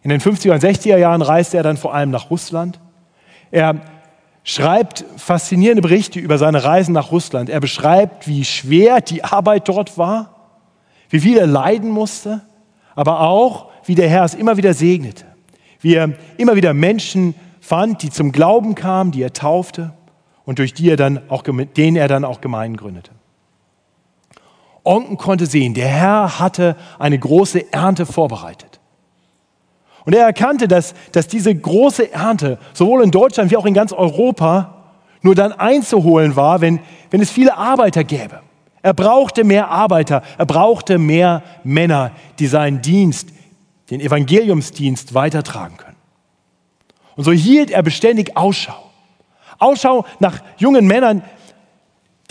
A: In den 50er und 60er Jahren reiste er dann vor allem nach Russland. Er schreibt faszinierende Berichte über seine Reisen nach Russland. Er beschreibt, wie schwer die Arbeit dort war wie viel er leiden musste, aber auch, wie der Herr es immer wieder segnete, wie er immer wieder Menschen fand, die zum Glauben kamen, die er taufte und durch die er dann auch, denen er dann auch Gemeinden gründete. Onken konnte sehen, der Herr hatte eine große Ernte vorbereitet. Und er erkannte, dass, dass diese große Ernte sowohl in Deutschland wie auch in ganz Europa nur dann einzuholen war, wenn, wenn es viele Arbeiter gäbe. Er brauchte mehr Arbeiter, er brauchte mehr Männer, die seinen Dienst, den Evangeliumsdienst weitertragen können. Und so hielt er beständig Ausschau. Ausschau nach jungen Männern,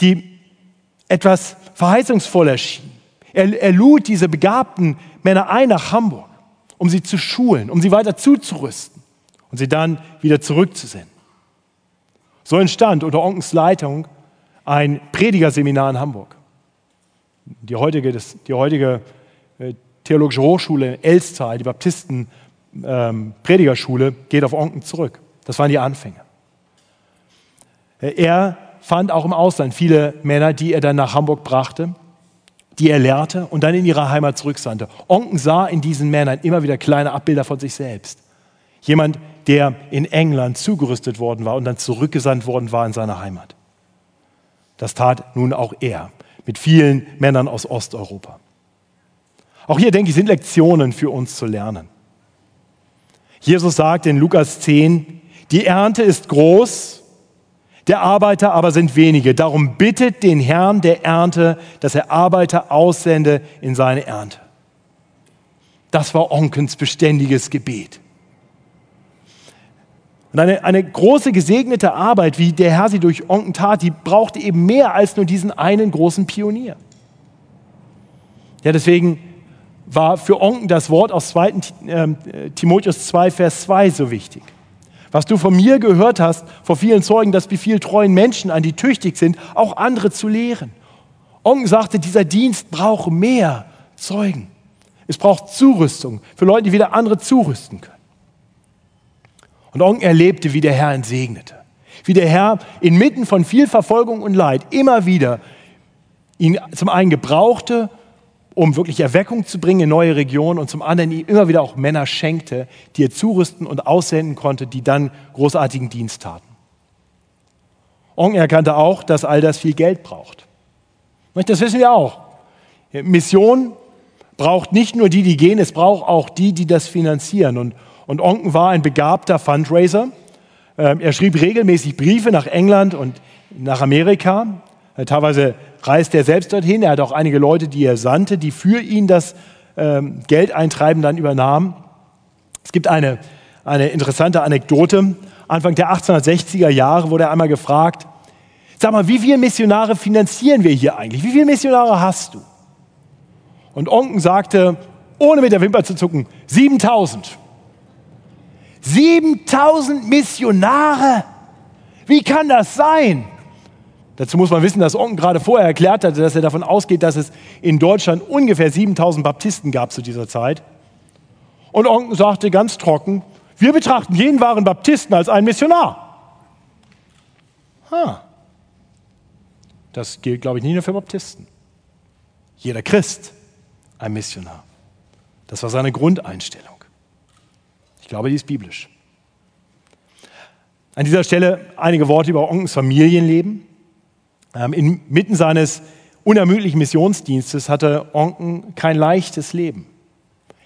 A: die etwas verheißungsvoll erschienen. Er, er lud diese begabten Männer ein nach Hamburg, um sie zu schulen, um sie weiter zuzurüsten und sie dann wieder zurückzusenden. So entstand unter Onkens Leitung ein Predigerseminar in Hamburg. Die heutige, die heutige äh, Theologische Hochschule in Elstal, die Baptisten ähm, geht auf Onken zurück. Das waren die Anfänge. Äh, er fand auch im Ausland viele Männer, die er dann nach Hamburg brachte, die er lehrte und dann in ihre Heimat zurücksandte. Onken sah in diesen Männern immer wieder kleine Abbilder von sich selbst. Jemand, der in England zugerüstet worden war und dann zurückgesandt worden war in seine Heimat. Das tat nun auch er mit vielen Männern aus Osteuropa. Auch hier, denke ich, sind Lektionen für uns zu lernen. Jesus sagt in Lukas 10, die Ernte ist groß, der Arbeiter aber sind wenige. Darum bittet den Herrn der Ernte, dass er Arbeiter aussende in seine Ernte. Das war Onkens beständiges Gebet. Und eine, eine große gesegnete Arbeit, wie der Herr sie durch Onken tat, die brauchte eben mehr als nur diesen einen großen Pionier. Ja, deswegen war für Onken das Wort aus 2. Ähm, Timotheus 2, Vers 2 so wichtig. Was du von mir gehört hast, vor vielen Zeugen, dass wie viel treuen Menschen an die tüchtig sind, auch andere zu lehren. Onken sagte, dieser Dienst braucht mehr Zeugen. Es braucht Zurüstung für Leute, die wieder andere zurüsten können. Und Onken erlebte, wie der Herr ihn segnete. Wie der Herr inmitten von viel Verfolgung und Leid immer wieder ihn zum einen gebrauchte, um wirklich Erweckung zu bringen in neue Regionen und zum anderen ihm immer wieder auch Männer schenkte, die er zurüsten und aussenden konnte, die dann großartigen Dienst taten. Ong erkannte auch, dass all das viel Geld braucht. Das wissen wir auch. Mission braucht nicht nur die, die gehen, es braucht auch die, die das finanzieren. Und, und Onken war ein begabter Fundraiser. Ähm, er schrieb regelmäßig Briefe nach England und nach Amerika. Äh, teilweise reiste er selbst dorthin. Er hat auch einige Leute, die er sandte, die für ihn das ähm, Geldeintreiben dann übernahmen. Es gibt eine, eine interessante Anekdote. Anfang der 1860er Jahre wurde er einmal gefragt, sag mal, wie viele Missionare finanzieren wir hier eigentlich? Wie viele Missionare hast du? Und Onken sagte, ohne mit der Wimper zu zucken, 7000. 7000 Missionare? Wie kann das sein? Dazu muss man wissen, dass Onken gerade vorher erklärt hatte, dass er davon ausgeht, dass es in Deutschland ungefähr 7000 Baptisten gab zu dieser Zeit. Und Onken sagte ganz trocken, wir betrachten jeden wahren Baptisten als einen Missionar. Ha. Das gilt, glaube ich, nicht nur für Baptisten. Jeder Christ ein Missionar. Das war seine Grundeinstellung. Ich glaube, die ist biblisch. An dieser Stelle einige Worte über Onkens Familienleben. Ähm, inmitten seines unermüdlichen Missionsdienstes hatte Onken kein leichtes Leben.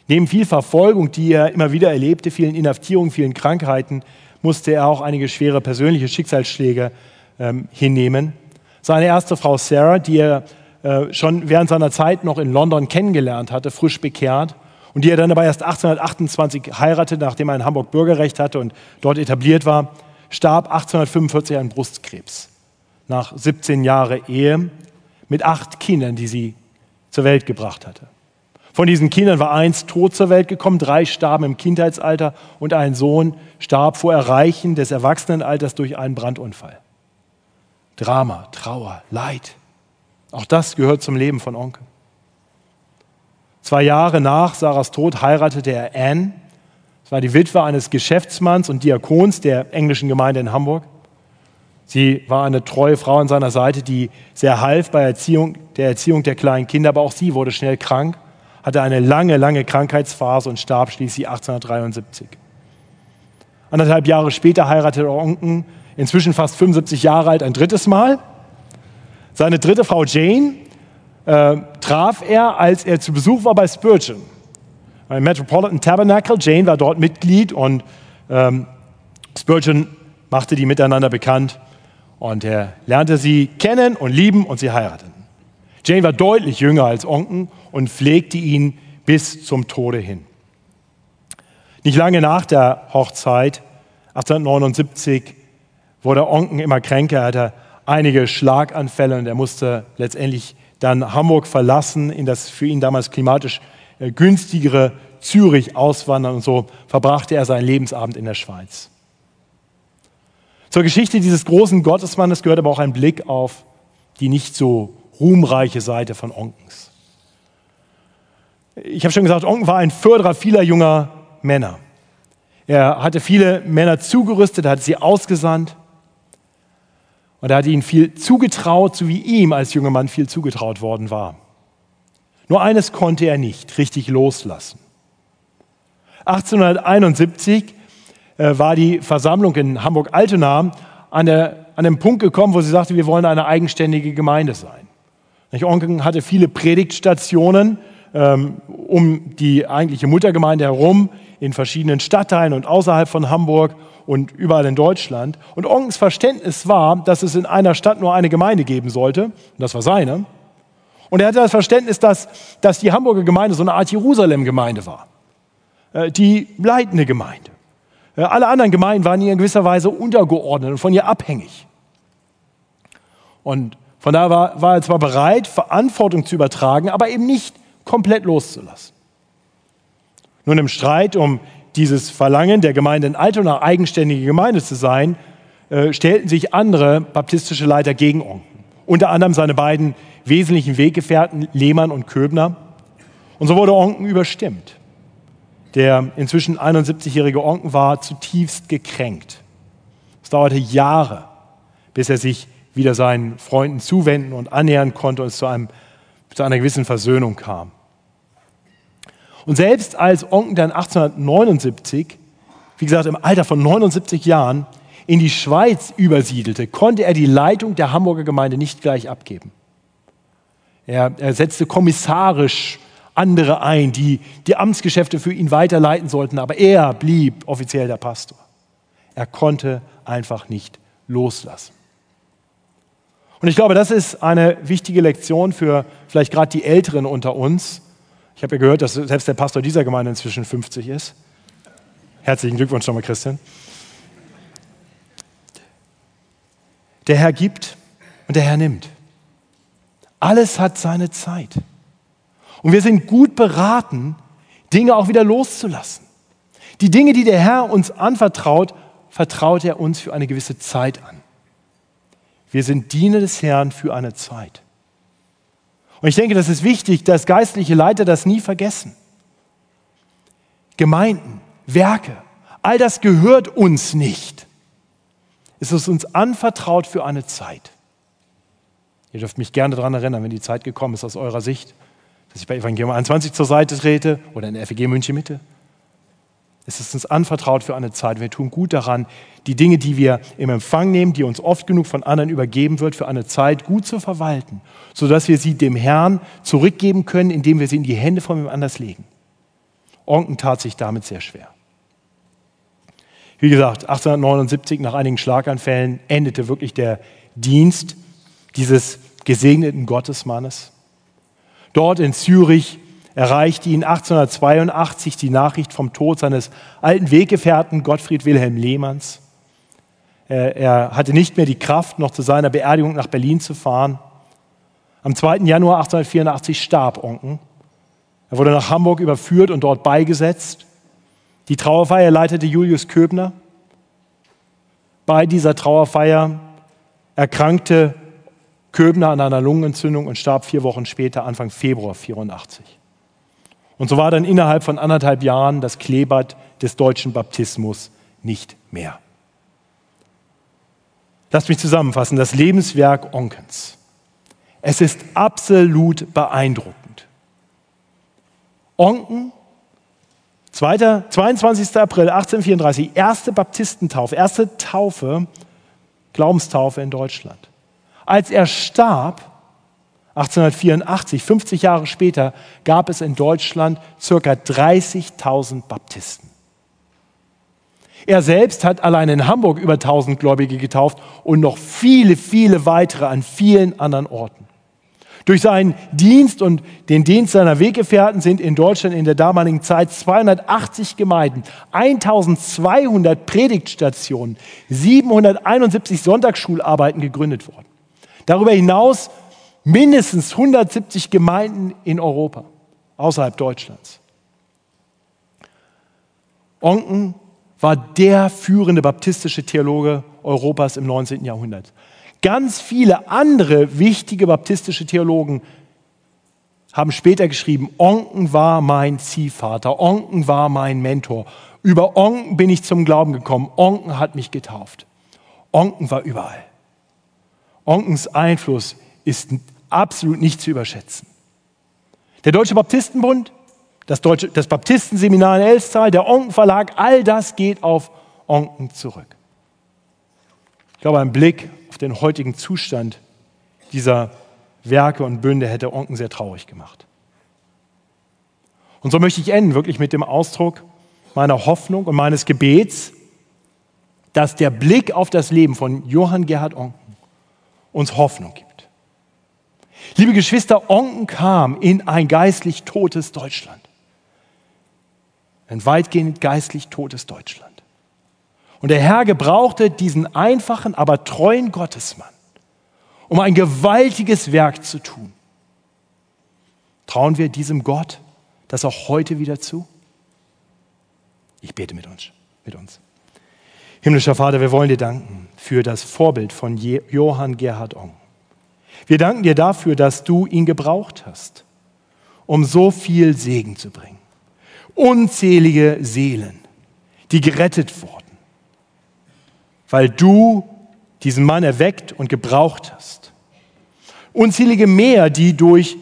A: Neben viel Verfolgung, die er immer wieder erlebte, vielen Inhaftierungen, vielen Krankheiten, musste er auch einige schwere persönliche Schicksalsschläge ähm, hinnehmen. Seine erste Frau Sarah, die er äh, schon während seiner Zeit noch in London kennengelernt hatte, frisch bekehrt, und die er dann aber erst 1828 heiratete, nachdem er in Hamburg Bürgerrecht hatte und dort etabliert war, starb 1845 an Brustkrebs. Nach 17 Jahren Ehe mit acht Kindern, die sie zur Welt gebracht hatte. Von diesen Kindern war eins tot zur Welt gekommen, drei starben im Kindheitsalter und ein Sohn starb vor Erreichen des Erwachsenenalters durch einen Brandunfall. Drama, Trauer, Leid. Auch das gehört zum Leben von Onkel. Zwei Jahre nach Sarahs Tod heiratete er Anne. Es war die Witwe eines Geschäftsmanns und Diakons der englischen Gemeinde in Hamburg. Sie war eine treue Frau an seiner Seite, die sehr half bei Erziehung, der Erziehung der kleinen Kinder, aber auch sie wurde schnell krank, hatte eine lange, lange Krankheitsphase und starb schließlich 1873. Anderthalb Jahre später heiratete Onken, inzwischen fast 75 Jahre alt, ein drittes Mal. Seine dritte Frau Jane äh, traf er, als er zu Besuch war bei Spurgeon. Im Metropolitan Tabernacle. Jane war dort Mitglied und ähm, Spurgeon machte die miteinander bekannt und er lernte sie kennen und lieben und sie heirateten. Jane war deutlich jünger als Onken und pflegte ihn bis zum Tode hin. Nicht lange nach der Hochzeit, 1879, wurde Onken immer kränker. Er hatte einige Schlaganfälle und er musste letztendlich dann Hamburg verlassen, in das für ihn damals klimatisch äh, günstigere Zürich auswandern und so verbrachte er seinen Lebensabend in der Schweiz. Zur Geschichte dieses großen Gottesmannes gehört aber auch ein Blick auf die nicht so ruhmreiche Seite von Onkens. Ich habe schon gesagt, Onken war ein Förderer vieler junger Männer. Er hatte viele Männer zugerüstet, hat sie ausgesandt. Und er hat ihnen viel zugetraut, so wie ihm als junger Mann viel zugetraut worden war. Nur eines konnte er nicht richtig loslassen. 1871 äh, war die Versammlung in Hamburg-Altona an, an dem Punkt gekommen, wo sie sagte, wir wollen eine eigenständige Gemeinde sein. Onken hatte viele Predigtstationen ähm, um die eigentliche Muttergemeinde herum in verschiedenen Stadtteilen und außerhalb von Hamburg und überall in Deutschland. Und Onkens Verständnis war, dass es in einer Stadt nur eine Gemeinde geben sollte. Und das war seine. Und er hatte das Verständnis, dass, dass die Hamburger Gemeinde so eine Art Jerusalem-Gemeinde war. Äh, die leitende Gemeinde. Äh, alle anderen Gemeinden waren ihr in gewisser Weise untergeordnet und von ihr abhängig. Und von daher war, war er zwar bereit, Verantwortung zu übertragen, aber eben nicht komplett loszulassen. Nun im Streit um dieses Verlangen der Gemeinde in Altona eigenständige Gemeinde zu sein, äh, stellten sich andere baptistische Leiter gegen Onken. Unter anderem seine beiden wesentlichen Weggefährten Lehmann und Köbner. Und so wurde Onken überstimmt. der inzwischen 71-jährige Onken war zutiefst gekränkt. Es dauerte Jahre, bis er sich wieder seinen Freunden zuwenden und annähern konnte und es zu, einem, zu einer gewissen Versöhnung kam. Und selbst als Onken dann 1879, wie gesagt im Alter von 79 Jahren, in die Schweiz übersiedelte, konnte er die Leitung der Hamburger Gemeinde nicht gleich abgeben. Er, er setzte kommissarisch andere ein, die die Amtsgeschäfte für ihn weiterleiten sollten, aber er blieb offiziell der Pastor. Er konnte einfach nicht loslassen. Und ich glaube, das ist eine wichtige Lektion für vielleicht gerade die Älteren unter uns. Ich habe ja gehört, dass selbst der Pastor dieser Gemeinde inzwischen 50 ist. Herzlichen Glückwunsch nochmal, Christian. Der Herr gibt und der Herr nimmt. Alles hat seine Zeit. Und wir sind gut beraten, Dinge auch wieder loszulassen. Die Dinge, die der Herr uns anvertraut, vertraut er uns für eine gewisse Zeit an. Wir sind Diener des Herrn für eine Zeit. Und ich denke, das ist wichtig, dass geistliche Leiter das nie vergessen. Gemeinden, Werke, all das gehört uns nicht. Es ist uns anvertraut für eine Zeit. Ihr dürft mich gerne daran erinnern, wenn die Zeit gekommen ist aus eurer Sicht, dass ich bei Evangelium 21 zur Seite trete oder in der FEG München Mitte. Es ist uns anvertraut für eine Zeit. Wir tun gut daran, die Dinge, die wir im Empfang nehmen, die uns oft genug von anderen übergeben wird, für eine Zeit gut zu verwalten, sodass wir sie dem Herrn zurückgeben können, indem wir sie in die Hände von jemand anders legen. Onken tat sich damit sehr schwer. Wie gesagt, 1879 nach einigen Schlaganfällen endete wirklich der Dienst dieses gesegneten Gottesmannes. Dort in Zürich erreichte ihn 1882 die Nachricht vom Tod seines alten Weggefährten Gottfried Wilhelm Lehmanns. Er hatte nicht mehr die Kraft, noch zu seiner Beerdigung nach Berlin zu fahren. Am 2. Januar 1884 starb Onken. Er wurde nach Hamburg überführt und dort beigesetzt. Die Trauerfeier leitete Julius Köbner. Bei dieser Trauerfeier erkrankte Köbner an einer Lungenentzündung und starb vier Wochen später, Anfang Februar 84. Und so war dann innerhalb von anderthalb Jahren das Kleeblatt des deutschen Baptismus nicht mehr. Lasst mich zusammenfassen, das Lebenswerk Onkens. Es ist absolut beeindruckend. Onken, 22. April 1834, erste Baptistentaufe, erste Taufe, Glaubenstaufe in Deutschland. Als er starb, 1884, 50 Jahre später, gab es in Deutschland circa 30.000 Baptisten. Er selbst hat allein in Hamburg über 1000 Gläubige getauft und noch viele, viele weitere an vielen anderen Orten. Durch seinen Dienst und den Dienst seiner Weggefährten sind in Deutschland in der damaligen Zeit 280 Gemeinden, 1200 Predigtstationen, 771 Sonntagsschularbeiten gegründet worden. Darüber hinaus mindestens 170 Gemeinden in Europa, außerhalb Deutschlands. Onken war der führende baptistische Theologe Europas im 19. Jahrhundert. Ganz viele andere wichtige baptistische Theologen haben später geschrieben, Onken war mein Ziehvater, Onken war mein Mentor. Über Onken bin ich zum Glauben gekommen, Onken hat mich getauft. Onken war überall. Onkens Einfluss ist absolut nicht zu überschätzen. Der Deutsche Baptistenbund, das, Deutsche, das Baptistenseminar in Elstal, der Onken Verlag, all das geht auf Onken zurück. Ich glaube, ein Blick auf den heutigen Zustand dieser Werke und Bünde hätte Onken sehr traurig gemacht. Und so möchte ich enden, wirklich mit dem Ausdruck meiner Hoffnung und meines Gebets, dass der Blick auf das Leben von Johann Gerhard Onken uns Hoffnung gibt. Liebe Geschwister, Onken kam in ein geistlich totes Deutschland. Ein weitgehend geistlich totes Deutschland. Und der Herr gebrauchte diesen einfachen, aber treuen Gottesmann, um ein gewaltiges Werk zu tun. Trauen wir diesem Gott das auch heute wieder zu? Ich bete mit uns. Mit uns. Himmlischer Vater, wir wollen dir danken für das Vorbild von Johann Gerhard Ong. Wir danken dir dafür, dass du ihn gebraucht hast, um so viel Segen zu bringen. Unzählige Seelen, die gerettet wurden, weil du diesen Mann erweckt und gebraucht hast. Unzählige mehr, die durch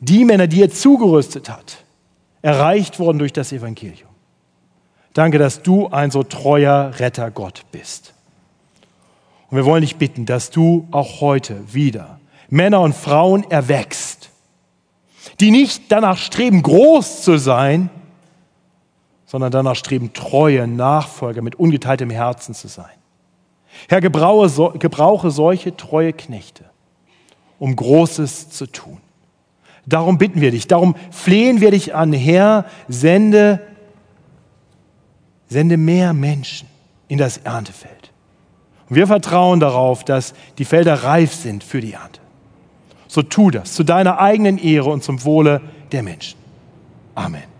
A: die Männer, die er zugerüstet hat, erreicht wurden durch das Evangelium. Danke, dass du ein so treuer Retter Gott bist. Und wir wollen dich bitten, dass du auch heute wieder Männer und Frauen erwächst, die nicht danach streben, groß zu sein, sondern danach streben, treue Nachfolger mit ungeteiltem Herzen zu sein. Herr, gebrauche, gebrauche solche treue Knechte, um Großes zu tun. Darum bitten wir dich, darum flehen wir dich an, Herr, sende, sende mehr Menschen in das Erntefeld. Und wir vertrauen darauf, dass die Felder reif sind für die Ernte. So tu das zu deiner eigenen Ehre und zum Wohle der Menschen. Amen.